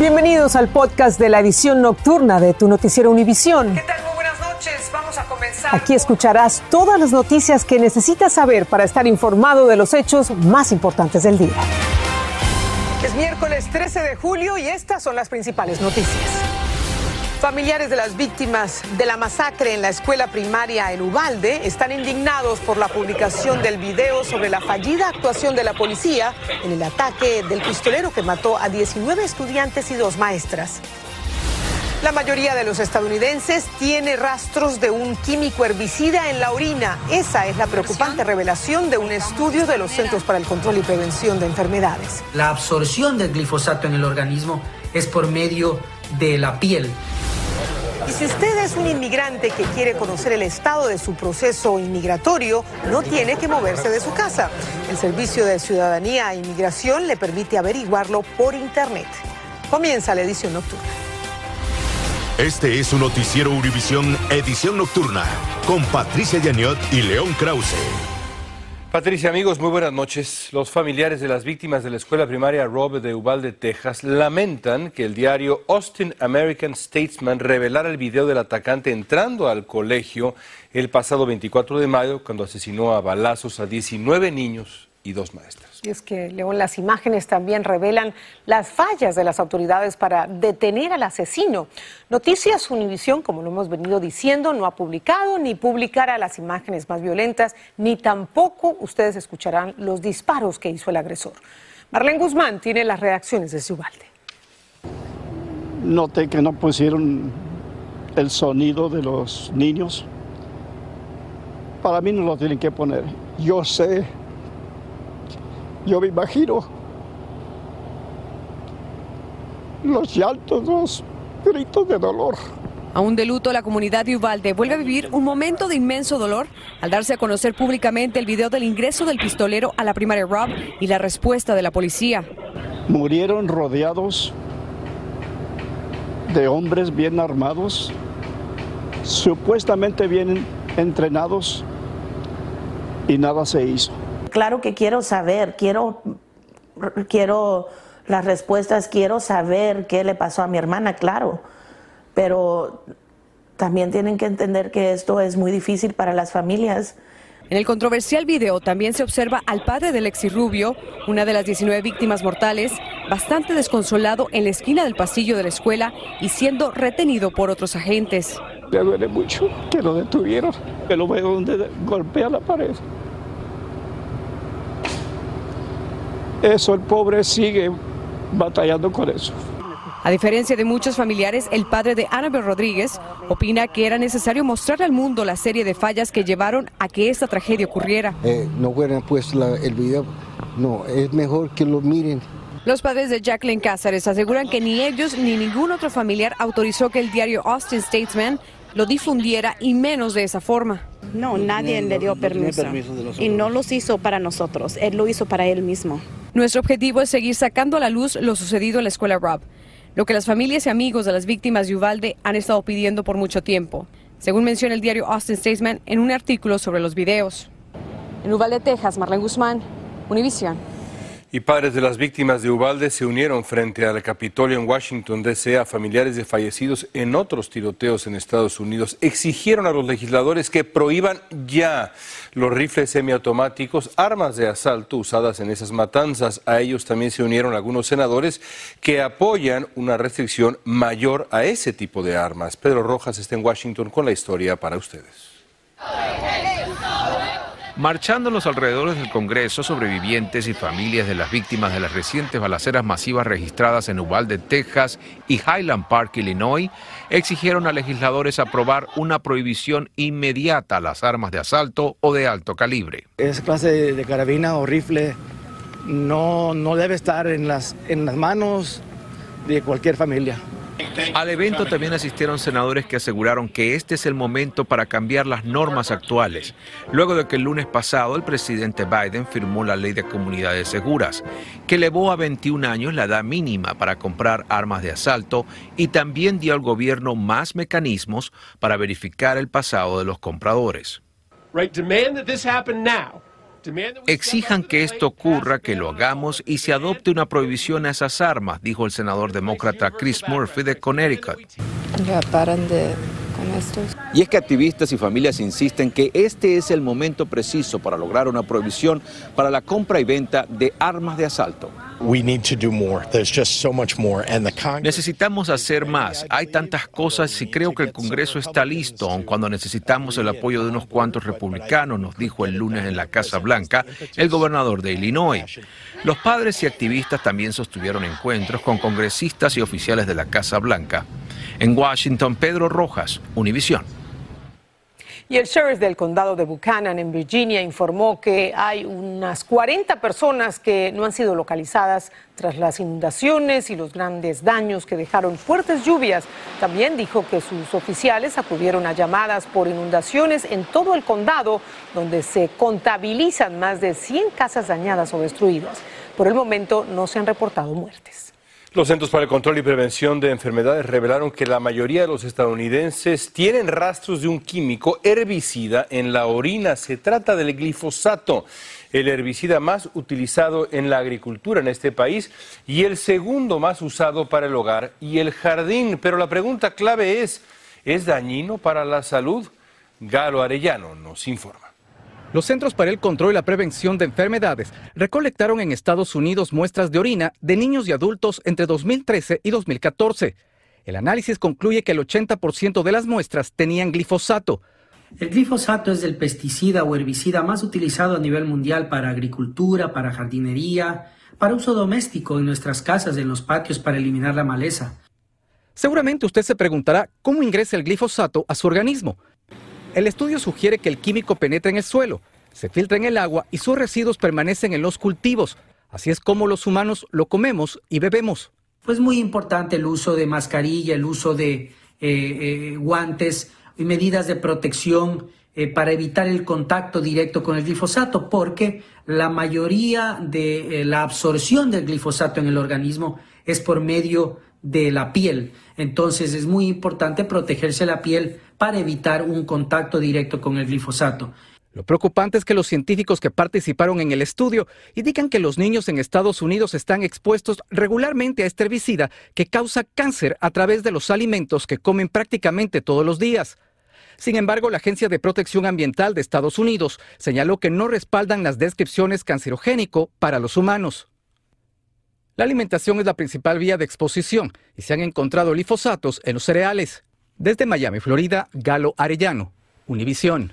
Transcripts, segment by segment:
Bienvenidos al podcast de la edición nocturna de tu noticiero Univisión. ¿Qué tal? Muy buenas noches. Vamos a comenzar. Aquí escucharás todas las noticias que necesitas saber para estar informado de los hechos más importantes del día. Es miércoles 13 de julio y estas son las principales noticias. Familiares de las víctimas de la masacre en la escuela primaria en Ubalde están indignados por la publicación del video sobre la fallida actuación de la policía en el ataque del pistolero que mató a 19 estudiantes y dos maestras. La mayoría de los estadounidenses tiene rastros de un químico herbicida en la orina. Esa es la preocupante revelación de un estudio de los Centros para el Control y Prevención de Enfermedades. La absorción del glifosato en el organismo es por medio de la piel. Y si usted es un inmigrante que quiere conocer el estado de su proceso inmigratorio, no tiene que moverse de su casa. El Servicio de Ciudadanía e Inmigración le permite averiguarlo por Internet. Comienza la edición nocturna. Este es un noticiero Univisión Edición Nocturna con Patricia Yaniot y León Krause. Patricia, amigos, muy buenas noches. Los familiares de las víctimas de la escuela primaria Robert de Uvalde, Texas, lamentan que el diario Austin American Statesman revelara el video del atacante entrando al colegio el pasado 24 de mayo, cuando asesinó a balazos a 19 niños y dos maestras. Y es que, León, las imágenes también revelan las fallas de las autoridades para detener al asesino. Noticias Univisión, como lo hemos venido diciendo, no ha publicado ni publicará las imágenes más violentas, ni tampoco ustedes escucharán los disparos que hizo el agresor. Marlene Guzmán tiene las reacciones de Ubalde. Noté que no pusieron el sonido de los niños. Para mí no lo tienen que poner. Yo sé yo me imagino los llantos, los gritos de dolor. Aún de luto, la comunidad de Uvalde vuelve a vivir un momento de inmenso dolor al darse a conocer públicamente el video del ingreso del pistolero a la primaria Rob y la respuesta de la policía. Murieron rodeados de hombres bien armados, supuestamente bien entrenados, y nada se hizo. Claro que quiero saber, quiero, quiero las respuestas, quiero saber qué le pasó a mi hermana, claro, pero también tienen que entender que esto es muy difícil para las familias. En el controversial video también se observa al padre de Lexi Rubio, una de las 19 víctimas mortales, bastante desconsolado en la esquina del pasillo de la escuela y siendo retenido por otros agentes. Le duele mucho que lo detuvieron, que lo veo donde golpea la pared. Eso el pobre sigue batallando con eso. A diferencia de muchos familiares, el padre de Annabel Rodríguez opina que era necesario mostrar al mundo la serie de fallas que llevaron a que esta tragedia ocurriera. Eh, no hubieran puesto el video, no, es mejor que lo miren. Los padres de Jacqueline Cáceres aseguran que ni ellos ni ningún otro familiar autorizó que el diario Austin Statesman lo difundiera y menos de esa forma. No, nadie le dio permiso. y no los hizo para nosotros, él lo hizo para él mismo. Nuestro objetivo es seguir sacando a la luz lo sucedido en la escuela Rob, lo que las familias y amigos de las víctimas de Uvalde han estado pidiendo por mucho tiempo, según menciona el diario Austin Statesman en un artículo sobre los videos. En Uvalde, Texas, Marlene Guzmán, Univision. Y padres de las víctimas de Ubalde se unieron frente al Capitolio en Washington, D.C. a familiares de fallecidos en otros tiroteos en Estados Unidos. Exigieron a los legisladores que prohíban ya los rifles semiautomáticos, armas de asalto usadas en esas matanzas. A ellos también se unieron algunos senadores que apoyan una restricción mayor a ese tipo de armas. Pedro Rojas está en Washington con la historia para ustedes. Marchando en los alrededores del Congreso, sobrevivientes y familias de las víctimas de las recientes balaceras masivas registradas en Uvalde, Texas y Highland Park, Illinois, exigieron a legisladores aprobar una prohibición inmediata a las armas de asalto o de alto calibre. Esa clase de carabina o rifle no, no debe estar en las, en las manos de cualquier familia. Al evento también asistieron senadores que aseguraron que este es el momento para cambiar las normas actuales, luego de que el lunes pasado el presidente Biden firmó la ley de comunidades seguras, que elevó a 21 años la edad mínima para comprar armas de asalto y también dio al gobierno más mecanismos para verificar el pasado de los compradores. Right, demand that this happen now. Exijan que esto ocurra, que lo hagamos y se adopte una prohibición a esas armas, dijo el senador demócrata Chris Murphy de Connecticut. Ya de con estos. Y es que activistas y familias insisten que este es el momento preciso para lograr una prohibición para la compra y venta de armas de asalto. Necesitamos hacer más. Hay tantas cosas y creo que el Congreso está listo, aun cuando necesitamos el apoyo de unos cuantos republicanos, nos dijo el lunes en la Casa Blanca el gobernador de Illinois. Los padres y activistas también sostuvieron encuentros con congresistas y oficiales de la Casa Blanca. En Washington, Pedro Rojas, Univisión. Y el sheriff del condado de Buchanan, en Virginia, informó que hay unas 40 personas que no han sido localizadas tras las inundaciones y los grandes daños que dejaron fuertes lluvias. También dijo que sus oficiales acudieron a llamadas por inundaciones en todo el condado, donde se contabilizan más de 100 casas dañadas o destruidas. Por el momento no se han reportado muertes. Los Centros para el Control y Prevención de Enfermedades revelaron que la mayoría de los estadounidenses tienen rastros de un químico herbicida en la orina. Se trata del glifosato, el herbicida más utilizado en la agricultura en este país y el segundo más usado para el hogar y el jardín. Pero la pregunta clave es, ¿es dañino para la salud? Galo Arellano nos informa. Los Centros para el Control y la Prevención de Enfermedades recolectaron en Estados Unidos muestras de orina de niños y adultos entre 2013 y 2014. El análisis concluye que el 80% de las muestras tenían glifosato. El glifosato es el pesticida o herbicida más utilizado a nivel mundial para agricultura, para jardinería, para uso doméstico en nuestras casas, en los patios para eliminar la maleza. Seguramente usted se preguntará cómo ingresa el glifosato a su organismo. El estudio sugiere que el químico penetra en el suelo, se filtra en el agua y sus residuos permanecen en los cultivos. Así es como los humanos lo comemos y bebemos. Pues muy importante el uso de mascarilla, el uso de eh, eh, guantes y medidas de protección eh, para evitar el contacto directo con el glifosato, porque la mayoría de la absorción del glifosato en el organismo es por medio de la piel. Entonces es muy importante protegerse la piel para evitar un contacto directo con el glifosato. Lo preocupante es que los científicos que participaron en el estudio indican que los niños en Estados Unidos están expuestos regularmente a este herbicida que causa cáncer a través de los alimentos que comen prácticamente todos los días. Sin embargo, la Agencia de Protección Ambiental de Estados Unidos señaló que no respaldan las descripciones cancerogénico para los humanos. La alimentación es la principal vía de exposición y se han encontrado glifosatos en los cereales. Desde Miami, Florida, Galo Arellano, Univisión.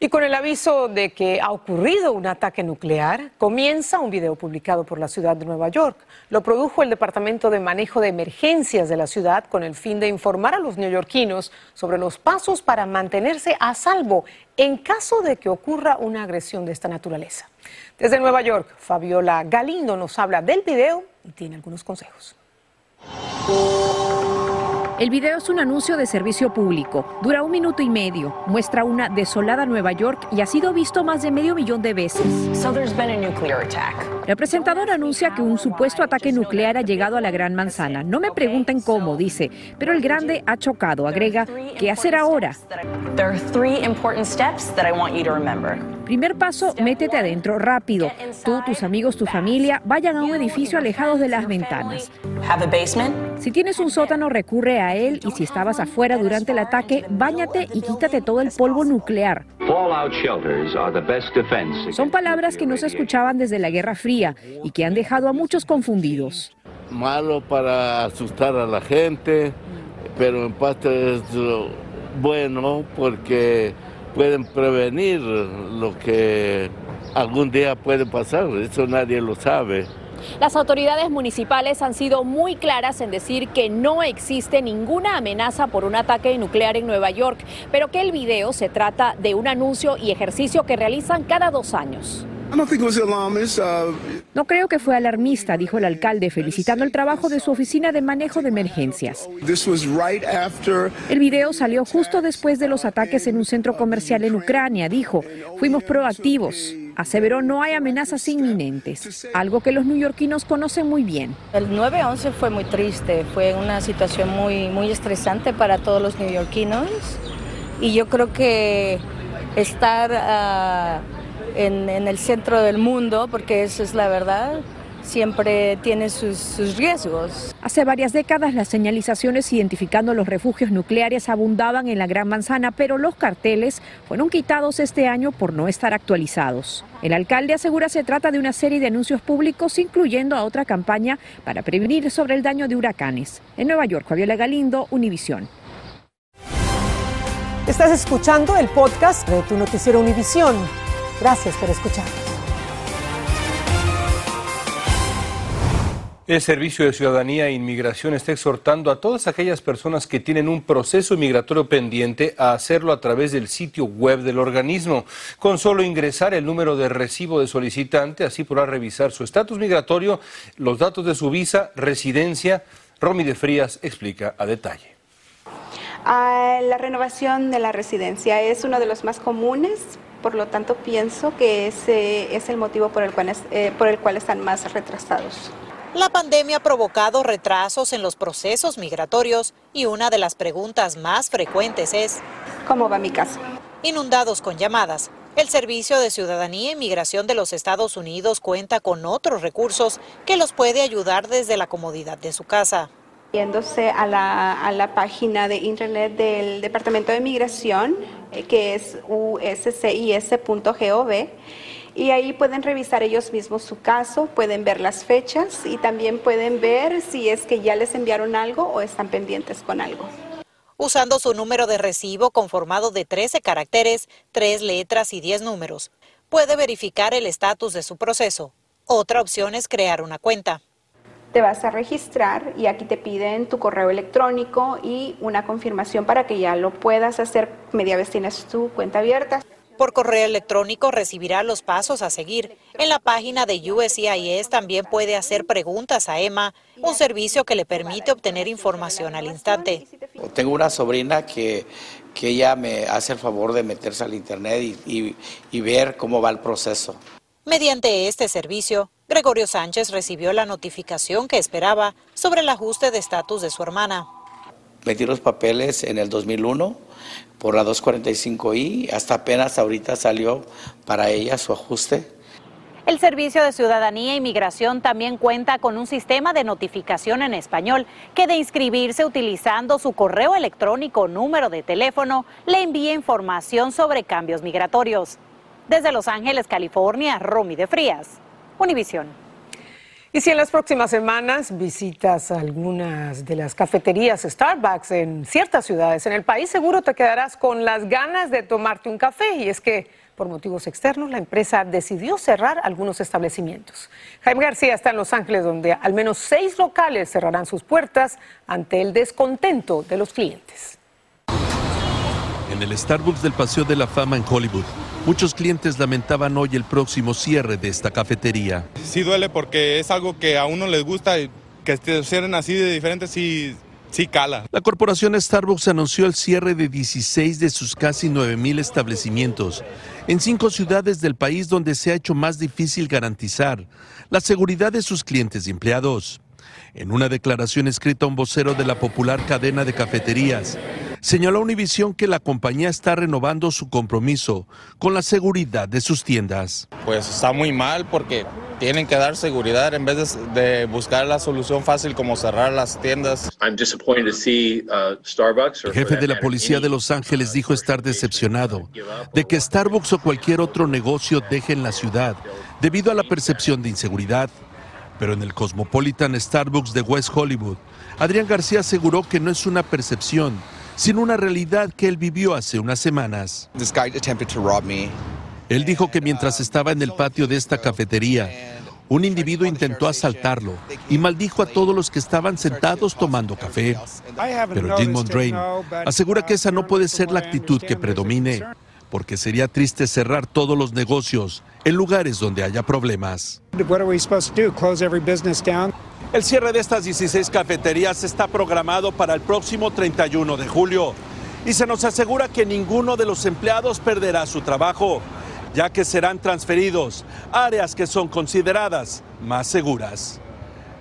Y con el aviso de que ha ocurrido un ataque nuclear, comienza un video publicado por la ciudad de Nueva York. Lo produjo el Departamento de Manejo de Emergencias de la ciudad con el fin de informar a los neoyorquinos sobre los pasos para mantenerse a salvo en caso de que ocurra una agresión de esta naturaleza. Desde Nueva York, Fabiola Galindo nos habla del video y tiene algunos consejos. El video es un anuncio de servicio público. Dura un minuto y medio. Muestra una desolada Nueva York y ha sido visto más de medio millón de veces. El presentador anuncia que un supuesto ataque nuclear ha llegado a la Gran Manzana. No me pregunten cómo, dice, pero el grande ha chocado. Agrega, ¿qué hacer ahora? Primer paso, métete adentro rápido. Tú, tus amigos, tu familia, vayan a un edificio alejado de las ventanas. Si tienes un sótano, recurre a él y si estabas afuera durante el ataque, báñate y quítate todo el polvo nuclear. Son palabras que no se escuchaban desde la Guerra Fría y que han dejado a muchos confundidos. Malo para asustar a la gente, pero en parte es bueno porque pueden prevenir lo que algún día puede pasar, eso nadie lo sabe. Las autoridades municipales han sido muy claras en decir que no existe ninguna amenaza por un ataque nuclear en Nueva York, pero que el video se trata de un anuncio y ejercicio que realizan cada dos años. Uh, no creo que fue alarmista, dijo el alcalde, felicitando el trabajo de su oficina de manejo de emergencias. El video salió justo después de los ataques en un centro comercial en Ucrania, dijo. Fuimos proactivos. Aseveró no hay amenazas inminentes, algo que los neoyorquinos conocen muy bien. El 9-11 fue muy triste, fue una situación muy, muy estresante para todos los neoyorquinos y yo creo que estar... Ah, en, en el centro del mundo, porque eso es la verdad siempre tiene sus, riesgos. Hace varias décadas las señalizaciones identificando los refugios nucleares abundaban en la Gran Manzana, pero los carteles fueron quitados este año por no estar actualizados. El alcalde asegura se trata de una serie de anuncios públicos, incluyendo a otra campaña para prevenir sobre el daño de huracanes. En Nueva York, Fabiola Galindo, Univisión. Estás escuchando el podcast de tu noticiero Univisión. Gracias por escuchar. El Servicio de Ciudadanía e Inmigración está exhortando a todas aquellas personas que tienen un proceso migratorio pendiente a hacerlo a través del sitio web del organismo. Con solo ingresar el número de recibo de solicitante, así podrá revisar su estatus migratorio, los datos de su visa, residencia. Romy de Frías explica a detalle. Ah, la renovación de la residencia es uno de los más comunes, por lo tanto pienso que ese es el motivo por el cual, eh, por el cual están más retrasados. La pandemia ha provocado retrasos en los procesos migratorios y una de las preguntas más frecuentes es ¿Cómo va mi caso? Inundados con llamadas. El Servicio de Ciudadanía e Migración de los Estados Unidos cuenta con otros recursos que los puede ayudar desde la comodidad de su casa. Yéndose a la, a la página de internet del Departamento de Migración, eh, que es uscis.gov, y ahí pueden revisar ellos mismos su caso, pueden ver las fechas y también pueden ver si es que ya les enviaron algo o están pendientes con algo. Usando su número de recibo conformado de 13 caracteres, 3 letras y 10 números, puede verificar el estatus de su proceso. Otra opción es crear una cuenta. Te vas a registrar y aquí te piden tu correo electrónico y una confirmación para que ya lo puedas hacer media vez tienes tu cuenta abierta. Por correo electrónico recibirá los pasos a seguir. En la página de USCIS también puede hacer preguntas a Emma, un servicio que le permite obtener información al instante. Tengo una sobrina que, que ella me hace el favor de meterse al internet y, y ver cómo va el proceso. Mediante este servicio, Gregorio Sánchez recibió la notificación que esperaba sobre el ajuste de estatus de su hermana. Metí los papeles en el 2001 por la 245i, hasta apenas ahorita salió para ella su ajuste. El Servicio de Ciudadanía e Inmigración también cuenta con un sistema de notificación en español que de inscribirse utilizando su correo electrónico o número de teléfono le envía información sobre cambios migratorios. Desde Los Ángeles, California, Romy de Frías, Univisión. Y si en las próximas semanas visitas algunas de las cafeterías Starbucks en ciertas ciudades en el país, seguro te quedarás con las ganas de tomarte un café. Y es que por motivos externos la empresa decidió cerrar algunos establecimientos. Jaime García está en Los Ángeles, donde al menos seis locales cerrarán sus puertas ante el descontento de los clientes. En el Starbucks del Paseo de la Fama en Hollywood, Muchos clientes lamentaban hoy el próximo cierre de esta cafetería. Sí duele porque es algo que a uno les gusta y que se cierren así de diferente sí, sí cala. La corporación Starbucks anunció el cierre de 16 de sus casi 9.000 establecimientos en cinco ciudades del país donde se ha hecho más difícil garantizar la seguridad de sus clientes y empleados. En una declaración escrita a un vocero de la popular cadena de cafeterías, señaló a Univision que la compañía está renovando su compromiso con la seguridad de sus tiendas. Pues está muy mal porque tienen que dar seguridad en vez de, buscar la solución fácil como cerrar las tiendas. Uh, El jefe de la policía de Los Ángeles dijo estar decepcionado de que Starbucks o cualquier otro negocio dejen la ciudad debido a la percepción de inseguridad. Pero en el Cosmopolitan Starbucks de West Hollywood, Adrián García aseguró que no es una percepción, sino una realidad que él vivió hace unas semanas. Él dijo que mientras estaba en el patio de esta cafetería, un individuo intentó asaltarlo y maldijo a todos los que estaban sentados tomando café. Pero Jim Mondrain asegura que esa no puede ser la actitud que predomine, porque sería triste cerrar todos los negocios en lugares donde haya problemas. El cierre de estas 16 cafeterías está programado para el próximo 31 de julio y se nos asegura que ninguno de los empleados perderá su trabajo, ya que serán transferidos a áreas que son consideradas más seguras.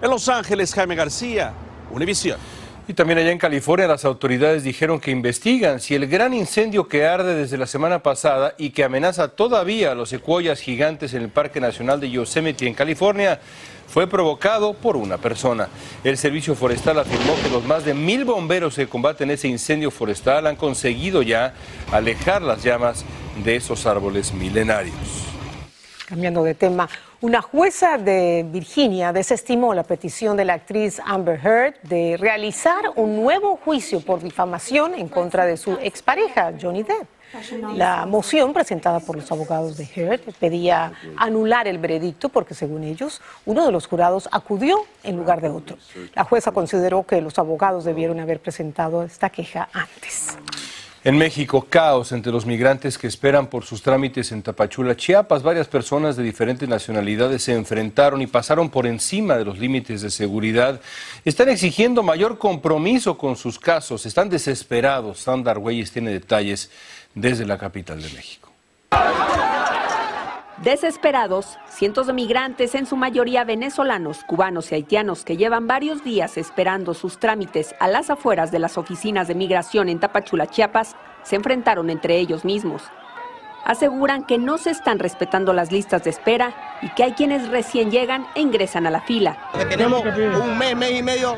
En Los Ángeles, Jaime García, Univisión. Y también allá en California las autoridades dijeron que investigan si el gran incendio que arde desde la semana pasada y que amenaza todavía a los secuoyas gigantes en el Parque Nacional de Yosemite en California fue provocado por una persona. El Servicio Forestal afirmó que los más de mil bomberos que combaten ese incendio forestal han conseguido ya alejar las llamas de esos árboles milenarios. Cambiando de tema, una jueza de Virginia desestimó la petición de la actriz Amber Heard de realizar un nuevo juicio por difamación en contra de su expareja, Johnny Depp. La moción presentada por los abogados de Heard pedía anular el veredicto porque, según ellos, uno de los jurados acudió en lugar de otro. La jueza consideró que los abogados debieron haber presentado esta queja antes. En México, caos entre los migrantes que esperan por sus trámites en Tapachula, Chiapas. Varias personas de diferentes nacionalidades se enfrentaron y pasaron por encima de los límites de seguridad. Están exigiendo mayor compromiso con sus casos. Están desesperados. Sandra Argüelles tiene detalles desde la capital de México. Desesperados, cientos de migrantes, en su mayoría venezolanos, cubanos y haitianos, que llevan varios días esperando sus trámites a las afueras de las oficinas de migración en Tapachula, Chiapas, se enfrentaron entre ellos mismos. Aseguran que no se están respetando las listas de espera y que hay quienes recién llegan e ingresan a la fila. Tenemos un mes, mes y medio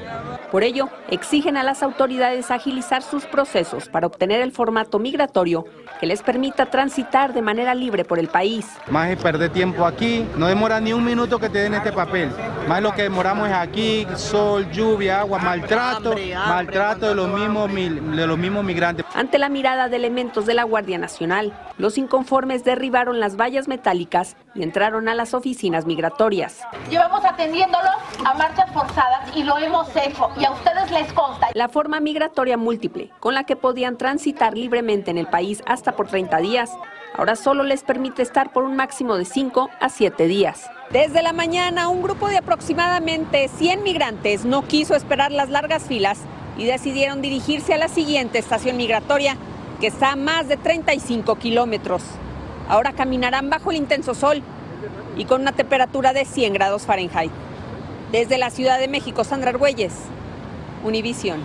por ello, exigen a las autoridades agilizar sus procesos para obtener el formato migratorio que les permita transitar de manera libre por el país. Más es perder tiempo aquí, no demora ni un minuto que te den este papel. Más lo que demoramos es aquí, sol, lluvia, agua, maltrato, maltrato de los mismos, de los mismos migrantes. Ante la mirada de elementos de la Guardia Nacional, los inconformes derribaron las vallas metálicas y entraron a las oficinas migratorias. Llevamos atendiéndolo a marchas forzadas y lo hemos hecho y a ustedes les consta. La forma migratoria múltiple, con la que podían transitar libremente en el país hasta por 30 días, ahora solo les permite estar por un máximo de 5 a 7 días. Desde la mañana, un grupo de aproximadamente 100 migrantes no quiso esperar las largas filas y decidieron dirigirse a la siguiente estación migratoria, que está a más de 35 kilómetros. Ahora caminarán bajo el intenso sol y con una temperatura de 100 grados Fahrenheit. Desde la Ciudad de México, Sandra Argüelles, Univisión.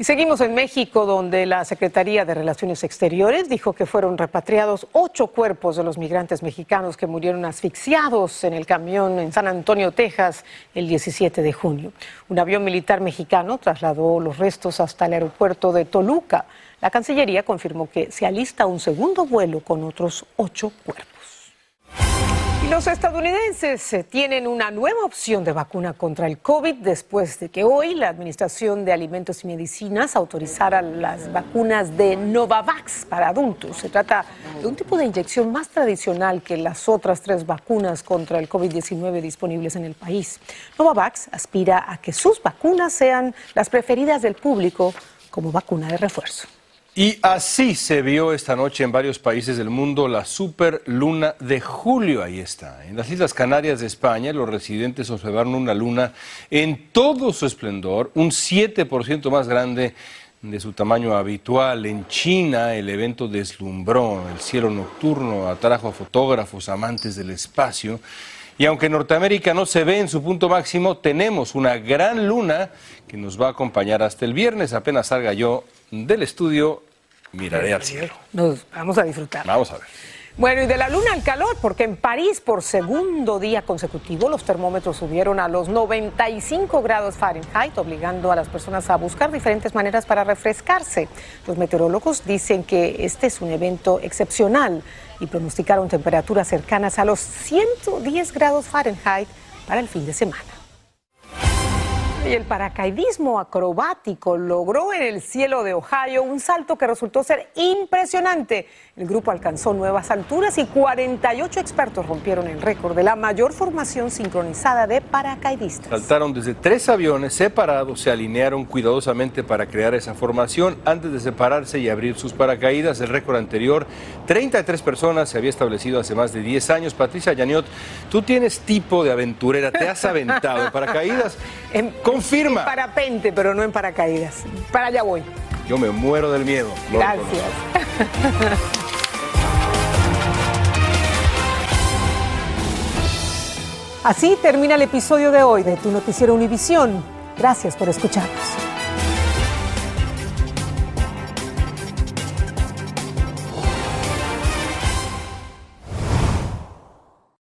Y seguimos en México, donde la Secretaría de Relaciones Exteriores dijo que fueron repatriados ocho cuerpos de los migrantes mexicanos que murieron asfixiados en el camión en San Antonio, Texas, el 17 de junio. Un avión militar mexicano trasladó los restos hasta el aeropuerto de Toluca. La Cancillería confirmó que se alista un segundo vuelo con otros ocho cuerpos. Los estadounidenses eh, tienen una nueva opción de vacuna contra el COVID después de que hoy la Administración de Alimentos y Medicinas autorizara las vacunas de Novavax para adultos. Se trata de un tipo de inyección más tradicional que las otras tres vacunas contra el COVID-19 disponibles en el país. Novavax aspira a que sus vacunas sean las preferidas del público como vacuna de refuerzo. Y así se vio esta noche en varios países del mundo la super luna de julio. Ahí está. En las Islas Canarias de España, los residentes observaron una luna en todo su esplendor, un 7% más grande de su tamaño habitual. En China, el evento deslumbró. El cielo nocturno atrajo a fotógrafos amantes del espacio. Y aunque Norteamérica no se ve en su punto máximo, tenemos una gran luna que nos va a acompañar hasta el viernes. Apenas salga yo del estudio, miraré al cielo. Nos vamos a disfrutar. Vamos a ver. Bueno, y de la luna al calor, porque en París por segundo día consecutivo los termómetros subieron a los 95 grados Fahrenheit, obligando a las personas a buscar diferentes maneras para refrescarse. Los meteorólogos dicen que este es un evento excepcional y pronosticaron temperaturas cercanas a los 110 grados Fahrenheit para el fin de semana. Y el paracaidismo acrobático logró en el cielo de Ohio un salto que resultó ser impresionante. El grupo alcanzó nuevas alturas y 48 expertos rompieron el récord de la mayor formación sincronizada de paracaidistas. Saltaron desde tres aviones separados, se alinearon cuidadosamente para crear esa formación antes de separarse y abrir sus paracaídas. El récord anterior, 33 personas, se había establecido hace más de 10 años. Patricia Yaniot, tú tienes tipo de aventurera, te has aventado en paracaídas. Confirma. En parapente, pero no en paracaídas. Para allá voy. Yo me muero del miedo. Gracias. Así termina el episodio de hoy de Tu Noticiero Univisión. Gracias por escucharnos.